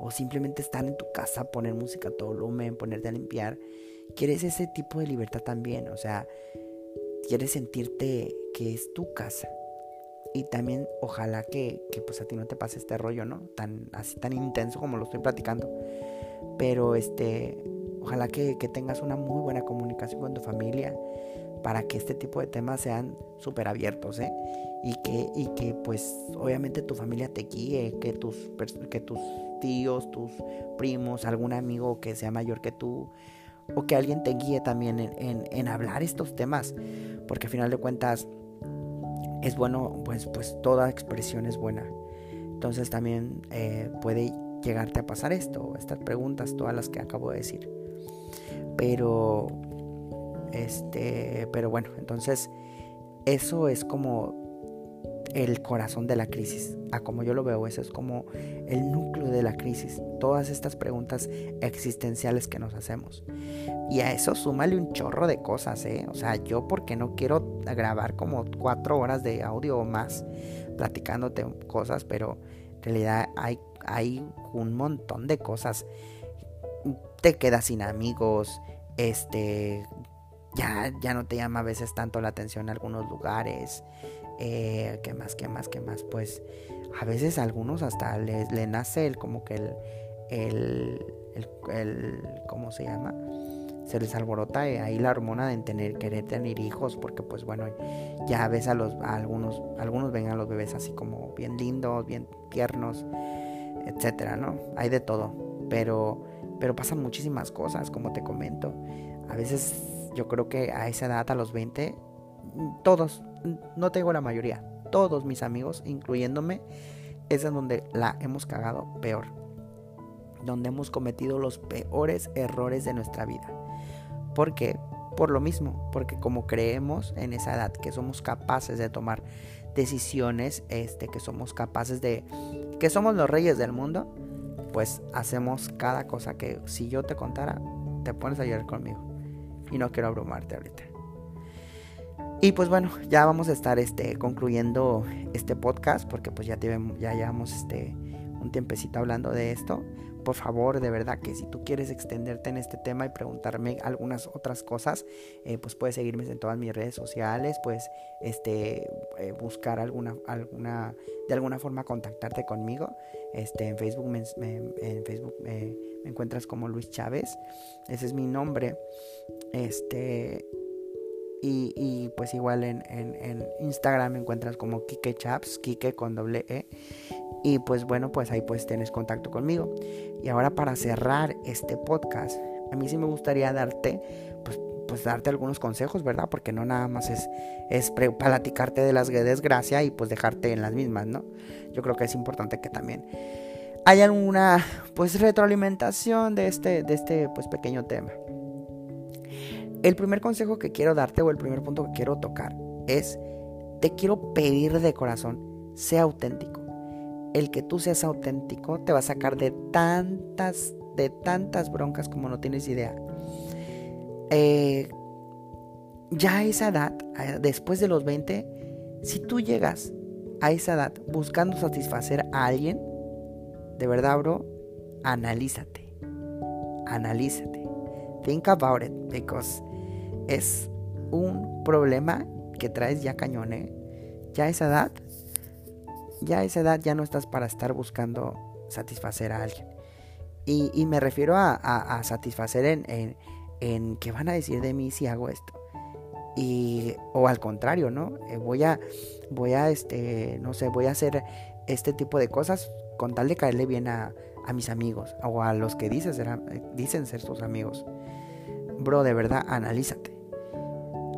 o simplemente estar en tu casa, poner música a todo volumen, ponerte a limpiar. Quieres ese tipo de libertad también, o sea, quieres sentirte que es tu casa. Y también ojalá que, que pues a ti no te pase este rollo, ¿no? Tan así tan intenso como lo estoy platicando. Pero este, ojalá que, que tengas una muy buena comunicación con tu familia para que este tipo de temas sean súper abiertos, ¿eh? Y que, y que pues obviamente tu familia te guíe, que tus, que tus tíos, tus primos, algún amigo que sea mayor que tú, o que alguien te guíe también en, en, hablar estos temas, porque al final de cuentas es bueno, pues, pues toda expresión es buena. Entonces también eh, puede llegarte a pasar esto, estas preguntas, todas las que acabo de decir. Pero, este, pero bueno, entonces eso es como el corazón de la crisis. A como yo lo veo, eso es como el núcleo de la crisis. Todas estas preguntas existenciales que nos hacemos. Y a eso súmale un chorro de cosas, ¿eh? O sea, yo porque no quiero grabar como cuatro horas de audio o más platicándote cosas, pero en realidad hay, hay un montón de cosas. Te quedas sin amigos, este, ya, ya no te llama a veces tanto la atención en algunos lugares. Eh, ¿Qué más, qué más, qué más? Pues a veces a algunos hasta les, le nace el como que el, el, el, ¿cómo se llama? Se les alborota ahí la hormona de tener, querer tener hijos, porque pues bueno, ya ves a los, algunos, algunos ven a los bebés así como bien lindos, bien tiernos, etcétera, ¿no? Hay de todo, pero, pero pasan muchísimas cosas, como te comento. A veces yo creo que a esa edad, a los 20, todos, no tengo la mayoría, todos mis amigos, incluyéndome, es en donde la hemos cagado peor. Donde hemos cometido los peores errores de nuestra vida. ¿Por qué? Por lo mismo, porque como creemos en esa edad que somos capaces de tomar decisiones, este, que somos capaces de, que somos los reyes del mundo, pues hacemos cada cosa que si yo te contara, te pones a llorar conmigo. Y no quiero abrumarte ahorita. Y pues bueno, ya vamos a estar este, concluyendo este podcast porque pues ya, ya llevamos este, un tiempecito hablando de esto. Por favor, de verdad que si tú quieres extenderte en este tema y preguntarme algunas otras cosas, eh, pues puedes seguirme en todas mis redes sociales, puedes este, eh, buscar alguna, alguna, de alguna forma contactarte conmigo. Este, en Facebook, me, en Facebook me encuentras como Luis Chávez, ese es mi nombre. Este, y, pues igual en, en, Instagram me encuentras como Kike Chaps, Kike con doble E. Y pues bueno, pues ahí pues tienes contacto conmigo. Y ahora para cerrar este podcast, a mí sí me gustaría darte, pues, pues darte algunos consejos, ¿verdad? Porque no nada más es, es platicarte de las desgracia y pues dejarte en las mismas, ¿no? Yo creo que es importante que también haya una pues retroalimentación de este, de este pues pequeño tema. El primer consejo que quiero darte o el primer punto que quiero tocar es, te quiero pedir de corazón, sea auténtico. El que tú seas auténtico te va a sacar de tantas, de tantas broncas como no tienes idea. Eh, ya a esa edad, después de los 20, si tú llegas a esa edad buscando satisfacer a alguien, de verdad, bro, analízate. Analízate. Think about it because es un problema que traes ya cañone. Ya a esa edad, ya a esa edad ya no estás para estar buscando satisfacer a alguien. Y, me refiero a, satisfacer en, en, qué van a decir de mí si hago esto. Y, o al contrario, ¿no? Eh, voy a, voy a, este, no sé, voy a hacer este tipo de cosas con tal de caerle bien a, a mis amigos o a los que dicen ser, dicen ser tus amigos. Bro, de verdad, analízate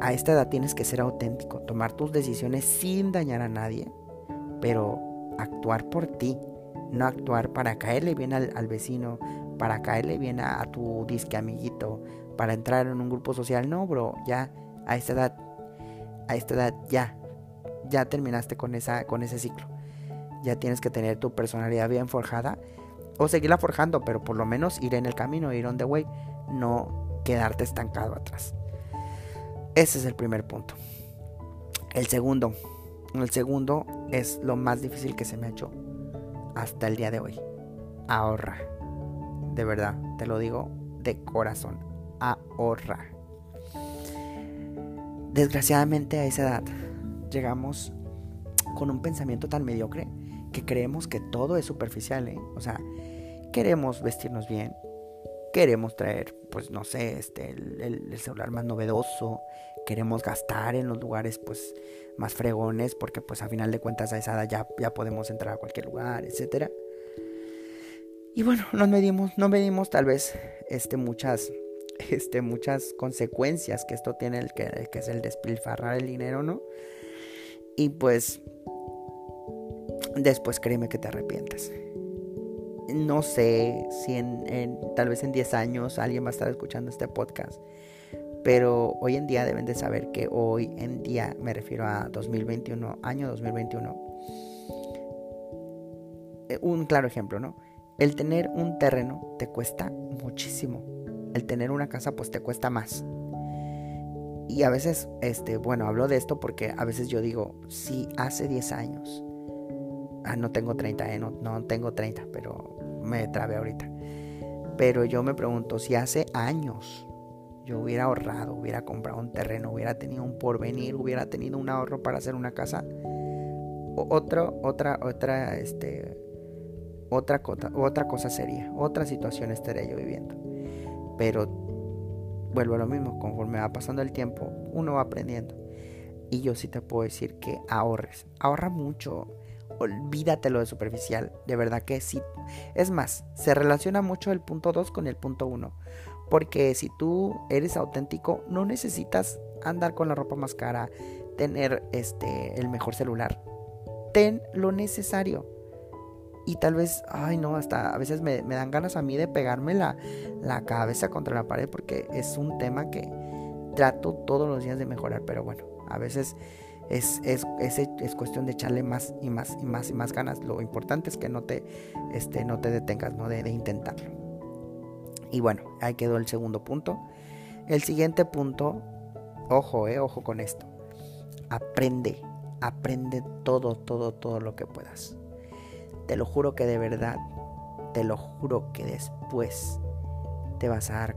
a esta edad tienes que ser auténtico, tomar tus decisiones sin dañar a nadie, pero actuar por ti, no actuar para caerle bien al, vecino, para caerle bien a, tu disque amiguito, para entrar en un grupo social. No, bro, ya A esta edad, a esta edad ya, ya terminaste con, esa, con ese ciclo. Ya tienes que tener tu personalidad bien forjada o seguirla forjando, pero por lo menos ir en el camino, ir on the way, no quedarte estancado atrás. Ese es el primer punto. El segundo, el segundo es lo más difícil que se me ha hecho hasta el día de hoy. Ahorra. De verdad, te lo digo de corazón. Ahorra. Desgraciadamente a esa edad llegamos con un pensamiento tan mediocre que creemos que todo es superficial, ¿eh? O sea, queremos vestirnos bien, queremos traer, pues no sé, este, el, celular más novedoso, queremos gastar en los lugares, pues, más fregones, porque pues a final de cuentas a esa edad ya, ya podemos entrar a cualquier lugar, etcétera. Y bueno, nos medimos, no medimos tal vez este, muchas, este, muchas consecuencias que esto tiene, el que, que es el despilfarrar el dinero, ¿no? Y pues después créeme que te arrepientes. No sé si en, tal vez en 10 años alguien va a estar escuchando este podcast, pero hoy en día deben de saber que hoy en día, me refiero a 2021, año 2021, eh, un claro ejemplo, ¿no? El tener un terreno te cuesta muchísimo. El tener una casa pues te cuesta más. Y a veces, este, bueno, hablo de esto porque a veces yo digo, si hace 10 años, ah, no tengo 30, eh, no, no tengo 30, pero me trabé ahorita. Pero yo me pregunto, si hace años yo hubiera ahorrado, hubiera comprado un terreno, hubiera tenido un porvenir, hubiera tenido un ahorro para hacer una casa, otra, otra, otra, este, otra cosa, otra cosa sería, otra situación estaría yo viviendo. Pero vuelvo a lo mismo, conforme va pasando el tiempo, uno va aprendiendo. Y yo sí te puedo decir que ahorres, ahorra mucho, olvídate lo de superficial, de verdad que sí. Es más, se relaciona mucho el punto 2 con el punto 1, porque si tú eres auténtico, no necesitas andar con la ropa más cara, tener este el mejor celular. Ten lo necesario y tal vez, ay no, hasta a veces me, dan ganas a mí de pegarme la, cabeza contra la pared porque es un tema que trato todos los días de mejorar, pero bueno, a veces es, es, es, cuestión de echarle más y más y más y más ganas. Lo importante es que no te, este, no te detengas, ¿no? De, de intentarlo. Y bueno, ahí quedó el segundo punto. El siguiente punto, ojo, eh, ojo con esto. Aprende, aprende todo, todo, todo lo que puedas. Te lo juro que de verdad, te lo juro que después te vas a dar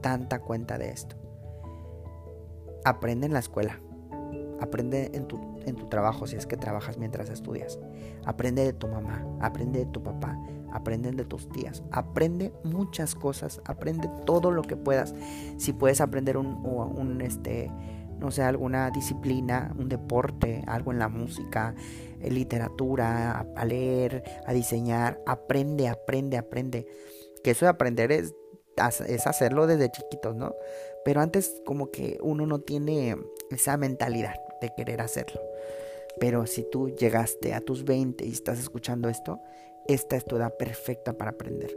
tanta cuenta de esto. Aprende en la escuela. Aprende en tu, en tu trabajo si es que trabajas mientras estudias. Aprende de tu mamá, aprende de tu papá, aprende de tus tías. Aprende muchas cosas, aprende todo lo que puedas. Si puedes aprender un, un este, no sé, alguna disciplina, un deporte, algo en la música, en literatura, a, leer, a diseñar, aprende, aprende, aprende. Que eso de aprender es, es hacerlo desde chiquitos, ¿no? Pero antes como que uno no tiene esa mentalidad de querer hacerlo. Pero si tú llegaste a tus 20 y estás escuchando esto, esta es tu edad perfecta para aprender.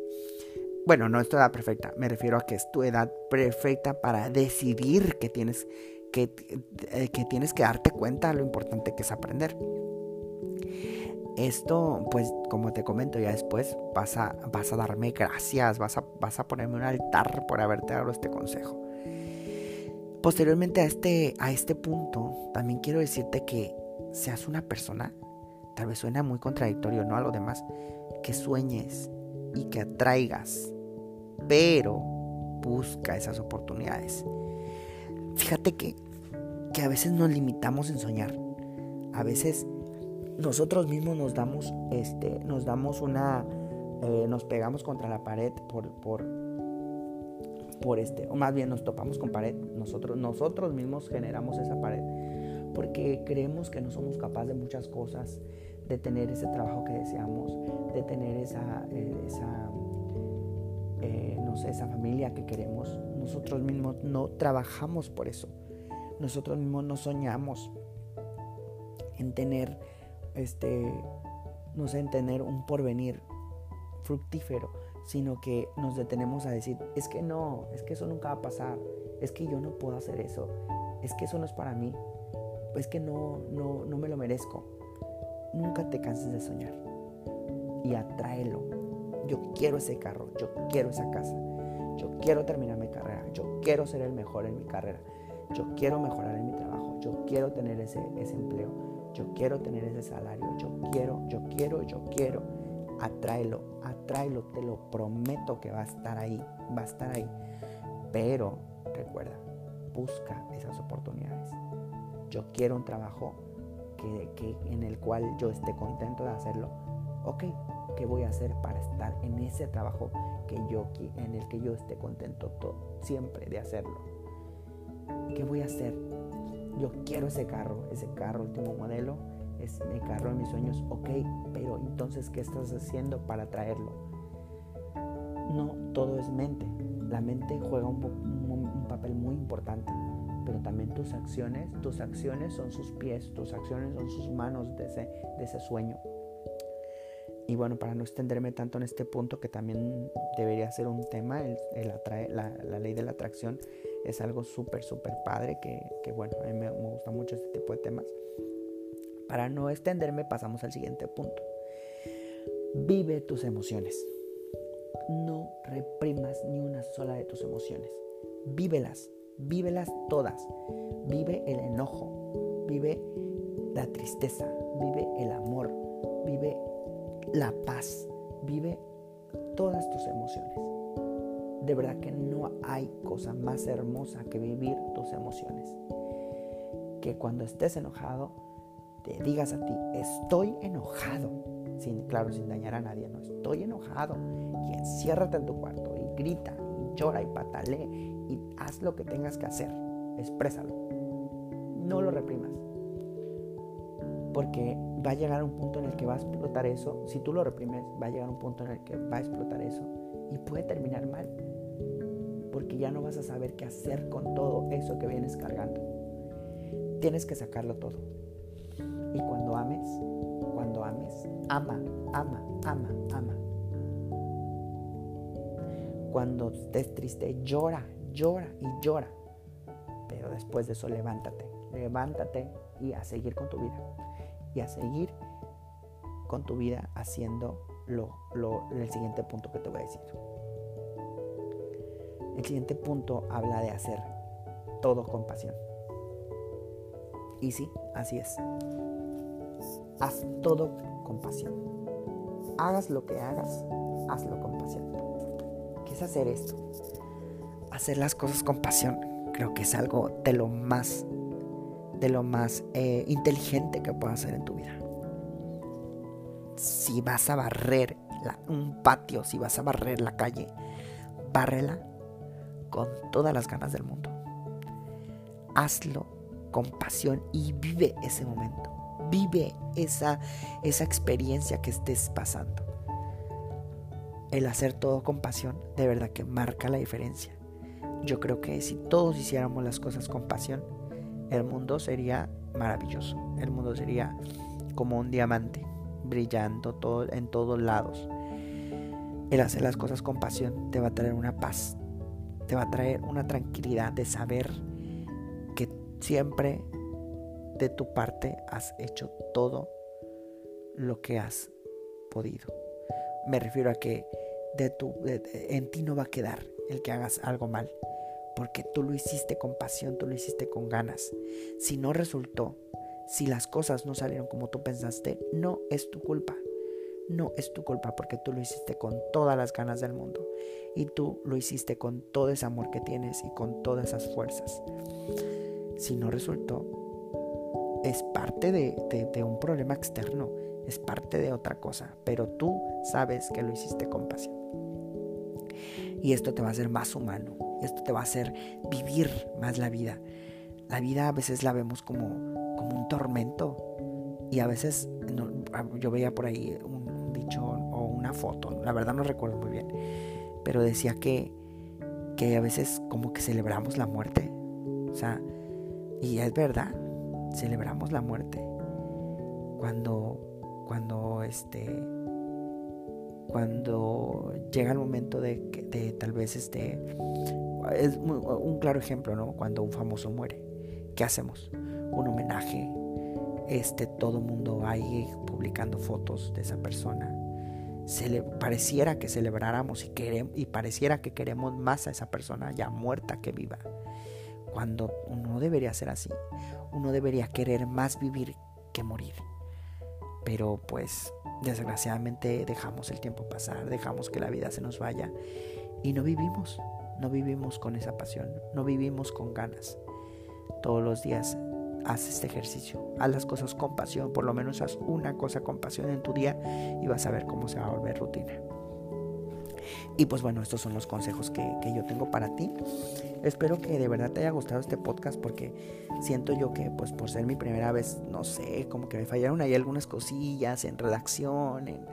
Bueno, no es tu edad perfecta, me refiero a que es tu edad perfecta para decidir que tienes que, eh, que tienes que darte cuenta de lo importante que es aprender. Esto, pues, como te comento ya después, vas a, vas a darme gracias, vas a, vas a ponerme un altar por haberte dado este consejo. Posteriormente a este, a este punto, también quiero decirte que seas una persona, tal vez suena muy contradictorio, ¿no? A lo demás, que sueñes y que atraigas, pero busca esas oportunidades. Fíjate que, que a veces nos limitamos en soñar. A veces nosotros mismos nos damos, este, nos damos una, eh, nos pegamos contra la pared por, por, por este, o más bien nos topamos con pared. Nosotros, nosotros mismos generamos esa pared porque creemos que no somos capaces de muchas cosas, de tener ese trabajo que deseamos, de tener esa, eh, esa eh, no sé, esa familia que queremos. Nosotros mismos no trabajamos por eso. Nosotros mismos no soñamos en tener, este, no sé, en tener un porvenir fructífero, sino que nos detenemos a decir, es que no, es que eso nunca va a pasar, es que yo no puedo hacer eso, es que eso no es para mí, es que no, no, no me lo merezco. Nunca te canses de soñar y atráelo. Yo quiero ese carro, yo quiero esa casa, yo quiero terminar mi carrera, yo quiero ser el mejor en mi carrera, yo quiero mejorar en mi trabajo, yo quiero tener ese, ese empleo, yo quiero tener ese salario, yo quiero, yo quiero, yo quiero. Atráelo, atráelo, te lo prometo que va a estar ahí, va a estar ahí. Pero recuerda, busca esas oportunidades. Yo quiero un trabajo que, que, en el cual yo esté contento de hacerlo. Ok, ¿qué voy a hacer para estar en ese trabajo que yo, en el que yo esté contento todo, siempre de hacerlo? ¿Qué voy a hacer? Yo quiero ese carro, ese carro último modelo, es mi carro de mis sueños, ok, pero entonces, ¿qué estás haciendo para traerlo? No, todo es mente. La mente juega un, papel muy importante, pero también tus acciones, tus acciones son sus pies, tus acciones son sus manos de ese, de sueño. Y bueno, para no extenderme tanto en este punto, que también debería ser un tema, el, la, ley de la atracción es algo súper, súper padre, que, que, bueno, a mí me, me gusta mucho este tipo de temas. Para no extenderme, pasamos al siguiente punto. Vive tus emociones. No reprimas ni una sola de tus emociones. Vívelas, vívelas todas. Vive el enojo, vive la tristeza, vive el amor, vive la paz, vive todas tus emociones. De verdad que no hay cosa más hermosa que vivir tus emociones. Que cuando estés enojado, te digas a ti, estoy enojado. Sin, claro, sin dañar a nadie, no estoy enojado. Y enciérrate en tu cuarto y grita y llora y patale y haz lo que tengas que hacer. Exprésalo. No lo reprimas. Porque va a llegar un punto en el que va a explotar eso. Si tú lo reprimes, va a llegar un punto en el que va a explotar eso. Y puede terminar mal. Porque ya no vas a saber qué hacer con todo eso que vienes cargando. Tienes que sacarlo todo. Y cuando ames, cuando ames, ama, ama, ama, ama. Cuando estés triste, llora, llora y llora. Pero después de eso, levántate, levántate y a seguir con tu vida. Y a seguir con tu vida haciendo lo, lo, el siguiente punto que te voy a decir. El siguiente punto habla de hacer todo con pasión. Y sí, así es. Haz todo con pasión. Hagas lo que hagas, hazlo con pasión. ¿Qué es hacer esto? Hacer las cosas con pasión creo que es algo de lo más, de lo más eh, inteligente que puedas hacer en tu vida. Si vas a barrer un patio, si vas a barrer la calle, bárrela con todas las ganas del mundo. Hazlo con pasión y vive ese momento. Vive esa, esa experiencia que estés pasando. El hacer todo con pasión de verdad que marca la diferencia. Yo creo que si todos hiciéramos las cosas con pasión, el mundo sería maravilloso. El mundo sería como un diamante, brillando todo, en todos lados. El hacer las cosas con pasión te va a traer una paz, te va a traer una tranquilidad de saber que siempre de tu parte has hecho todo lo que has podido. Me refiero a que de tu, de, en ti no va a quedar el que hagas algo mal, porque tú lo hiciste con pasión, tú lo hiciste con ganas. Si no resultó, si las cosas no salieron como tú pensaste, no es tu culpa. No es tu culpa porque tú lo hiciste con todas las ganas del mundo y tú lo hiciste con todo ese amor que tienes y con todas esas fuerzas. Si no resultó, es parte de, de, un problema externo, es parte de otra cosa, pero tú sabes que lo hiciste con pasión. Y esto te va a hacer más humano, esto te va a hacer vivir más la vida. La vida a veces la vemos como, como un tormento y a veces no, yo veía por ahí un, un dicho o una foto, la verdad no recuerdo muy bien, pero decía que, que a veces como que celebramos la muerte. O sea, y es verdad, celebramos la muerte. Cuando, cuando, este, cuando llega el momento de, de tal vez este es un claro ejemplo, ¿no? Cuando un famoso muere, ¿qué hacemos? Un homenaje, este, todo mundo ahí publicando fotos de esa persona. Se pareciera que celebráramos y, queremos, y pareciera que queremos más a esa persona ya muerta que viva. Cuando uno debería ser así. Uno debería querer más vivir que morir. Pero pues desgraciadamente dejamos el tiempo pasar, dejamos que la vida se nos vaya y no vivimos, no vivimos con esa pasión, no vivimos con ganas. Todos los días haz este ejercicio, haz las cosas con pasión, por lo menos haz una cosa con pasión en tu día y vas a ver cómo se va a volver rutina. Y pues bueno, estos son los consejos que, yo tengo para ti. Espero que de verdad te haya gustado este podcast porque siento yo que pues por ser mi primera vez, no sé, como que me fallaron ahí algunas cosillas en redacción, en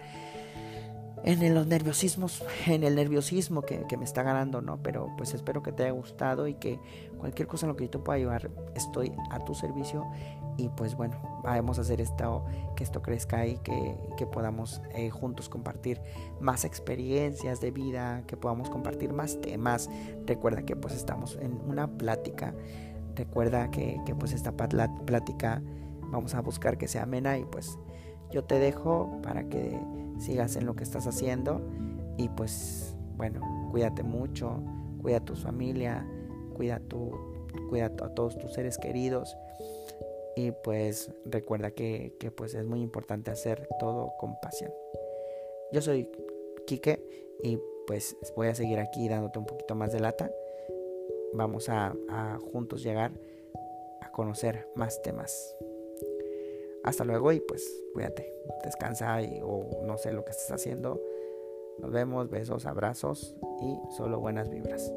en los nerviosismos, en el nerviosismo que, me está ganando, ¿no? Pero pues espero que te haya gustado y que cualquier cosa en lo que yo te pueda ayudar, estoy a tu servicio y pues bueno, vamos a hacer esto, que esto crezca y que, que podamos eh, juntos compartir más experiencias de vida, que podamos compartir más temas. Recuerda que pues estamos en una plática, recuerda que, que pues esta plática vamos a buscar que sea amena y pues yo te dejo para que sigas en lo que estás haciendo y pues bueno, cuídate mucho, cuida a tu familia, cuida, tu, cuida a todos tus seres queridos y pues recuerda que, que pues es muy importante hacer todo con pasión. Yo soy Quique y pues voy a seguir aquí dándote un poquito más de lata. Vamos a, juntos llegar a conocer más temas. Hasta luego y pues cuídate, descansa o no sé lo que estés haciendo. Nos vemos, besos, abrazos y solo buenas vibras.